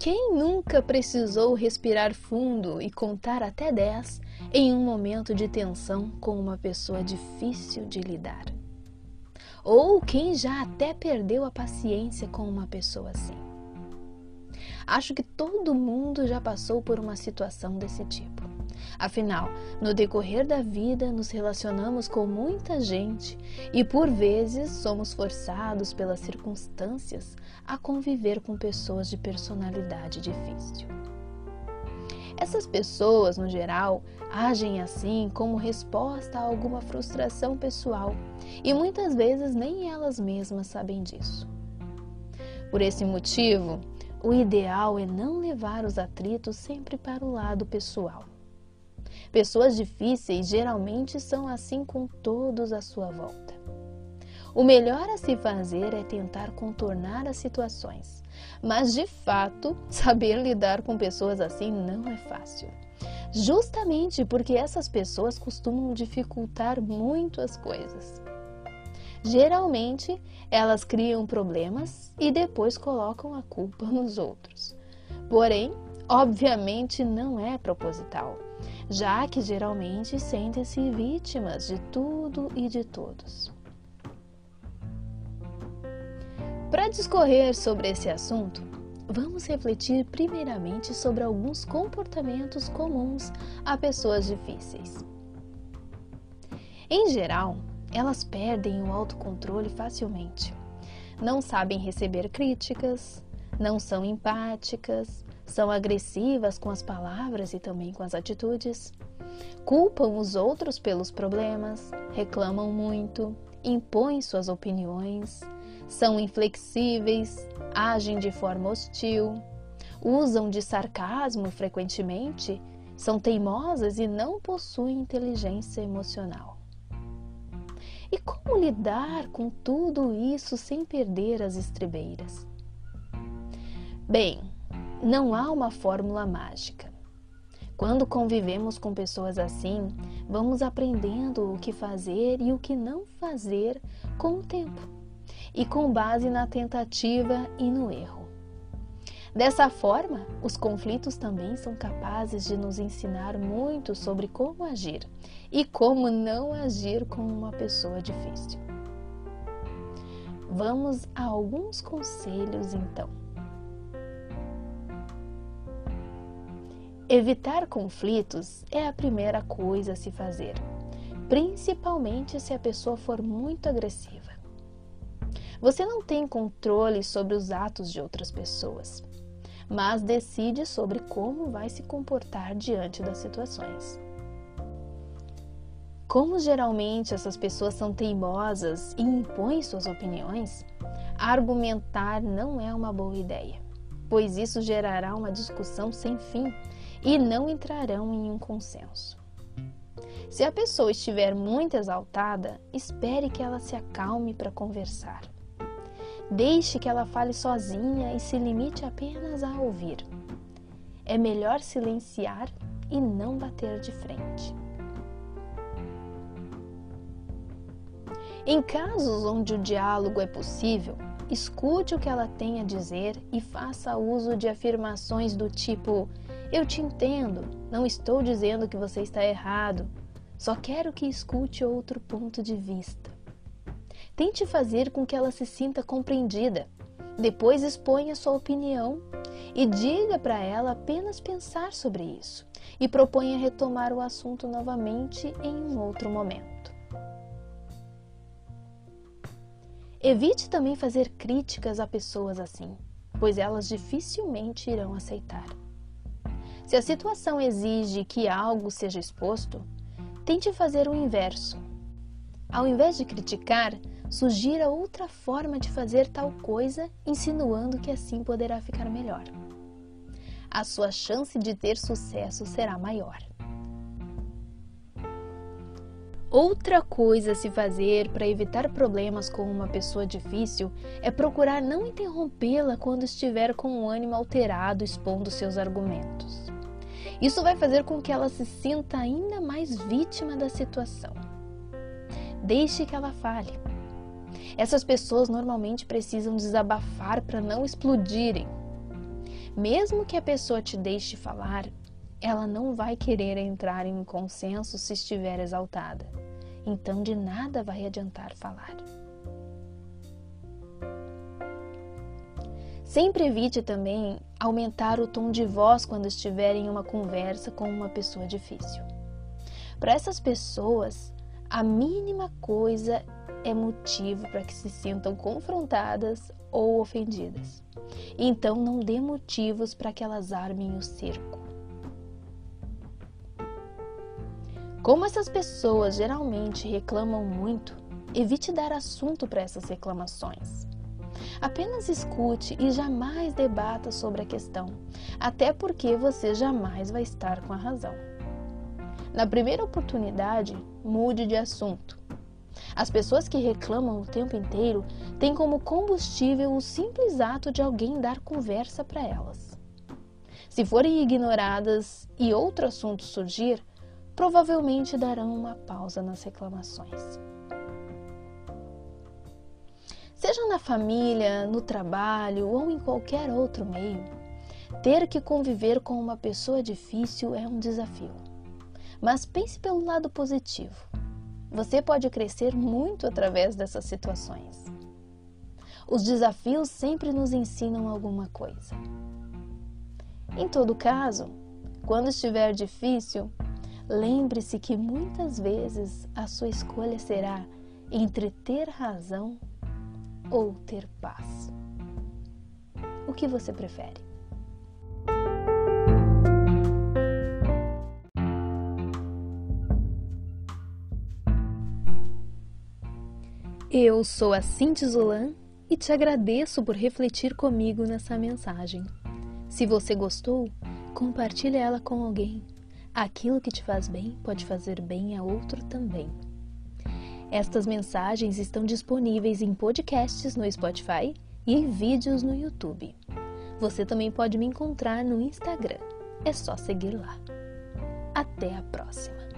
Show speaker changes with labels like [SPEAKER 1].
[SPEAKER 1] Quem nunca precisou respirar fundo e contar até 10 em um momento de tensão com uma pessoa difícil de lidar? Ou quem já até perdeu a paciência com uma pessoa assim? Acho que todo mundo já passou por uma situação desse tipo. Afinal, no decorrer da vida nos relacionamos com muita gente e por vezes somos forçados pelas circunstâncias a conviver com pessoas de personalidade difícil. Essas pessoas, no geral, agem assim como resposta a alguma frustração pessoal e muitas vezes nem elas mesmas sabem disso. Por esse motivo, o ideal é não levar os atritos sempre para o lado pessoal. Pessoas difíceis geralmente são assim com todos à sua volta. O melhor a se fazer é tentar contornar as situações, mas de fato, saber lidar com pessoas assim não é fácil. Justamente porque essas pessoas costumam dificultar muito as coisas. Geralmente, elas criam problemas e depois colocam a culpa nos outros. Porém, obviamente não é proposital já que geralmente sentem-se vítimas de tudo e de todos. Para discorrer sobre esse assunto, vamos refletir primeiramente sobre alguns comportamentos comuns a pessoas difíceis. Em geral, elas perdem o autocontrole facilmente. Não sabem receber críticas, não são empáticas, são agressivas com as palavras e também com as atitudes. Culpam os outros pelos problemas, reclamam muito, impõem suas opiniões, são inflexíveis, agem de forma hostil, usam de sarcasmo frequentemente, são teimosas e não possuem inteligência emocional. E como lidar com tudo isso sem perder as estribeiras? Bem, não há uma fórmula mágica. Quando convivemos com pessoas assim, vamos aprendendo o que fazer e o que não fazer com o tempo e com base na tentativa e no erro. Dessa forma, os conflitos também são capazes de nos ensinar muito sobre como agir e como não agir com uma pessoa difícil. Vamos a alguns conselhos então. Evitar conflitos é a primeira coisa a se fazer, principalmente se a pessoa for muito agressiva. Você não tem controle sobre os atos de outras pessoas, mas decide sobre como vai se comportar diante das situações. Como geralmente essas pessoas são teimosas e impõem suas opiniões, argumentar não é uma boa ideia, pois isso gerará uma discussão sem fim e não entrarão em um consenso. Se a pessoa estiver muito exaltada, espere que ela se acalme para conversar. Deixe que ela fale sozinha e se limite apenas a ouvir. É melhor silenciar e não bater de frente. Em casos onde o diálogo é possível, escute o que ela tem a dizer e faça uso de afirmações do tipo: eu te entendo, não estou dizendo que você está errado, só quero que escute outro ponto de vista. Tente fazer com que ela se sinta compreendida. Depois exponha sua opinião e diga para ela apenas pensar sobre isso e proponha retomar o assunto novamente em um outro momento. Evite também fazer críticas a pessoas assim, pois elas dificilmente irão aceitar. Se a situação exige que algo seja exposto, tente fazer o inverso. Ao invés de criticar, sugira outra forma de fazer tal coisa, insinuando que assim poderá ficar melhor. A sua chance de ter sucesso será maior. Outra coisa a se fazer para evitar problemas com uma pessoa difícil é procurar não interrompê-la quando estiver com o ânimo alterado expondo seus argumentos. Isso vai fazer com que ela se sinta ainda mais vítima da situação. Deixe que ela fale. Essas pessoas normalmente precisam desabafar para não explodirem. Mesmo que a pessoa te deixe falar, ela não vai querer entrar em um consenso se estiver exaltada. Então, de nada vai adiantar falar. Sempre evite também aumentar o tom de voz quando estiver em uma conversa com uma pessoa difícil. Para essas pessoas, a mínima coisa é motivo para que se sintam confrontadas ou ofendidas. Então, não dê motivos para que elas armem o cerco. Como essas pessoas geralmente reclamam muito, evite dar assunto para essas reclamações. Apenas escute e jamais debata sobre a questão, até porque você jamais vai estar com a razão. Na primeira oportunidade, mude de assunto. As pessoas que reclamam o tempo inteiro têm como combustível o simples ato de alguém dar conversa para elas. Se forem ignoradas e outro assunto surgir, provavelmente darão uma pausa nas reclamações. Seja na família, no trabalho ou em qualquer outro meio, ter que conviver com uma pessoa difícil é um desafio. Mas pense pelo lado positivo. Você pode crescer muito através dessas situações. Os desafios sempre nos ensinam alguma coisa. Em todo caso, quando estiver difícil, lembre-se que muitas vezes a sua escolha será entre ter razão ou ter paz? O que você prefere? Eu sou a Cinti Zolan e te agradeço por refletir comigo nessa mensagem. Se você gostou, compartilhe ela com alguém. Aquilo que te faz bem pode fazer bem a outro também. Estas mensagens estão disponíveis em podcasts no Spotify e em vídeos no YouTube. Você também pode me encontrar no Instagram. É só seguir lá. Até a próxima!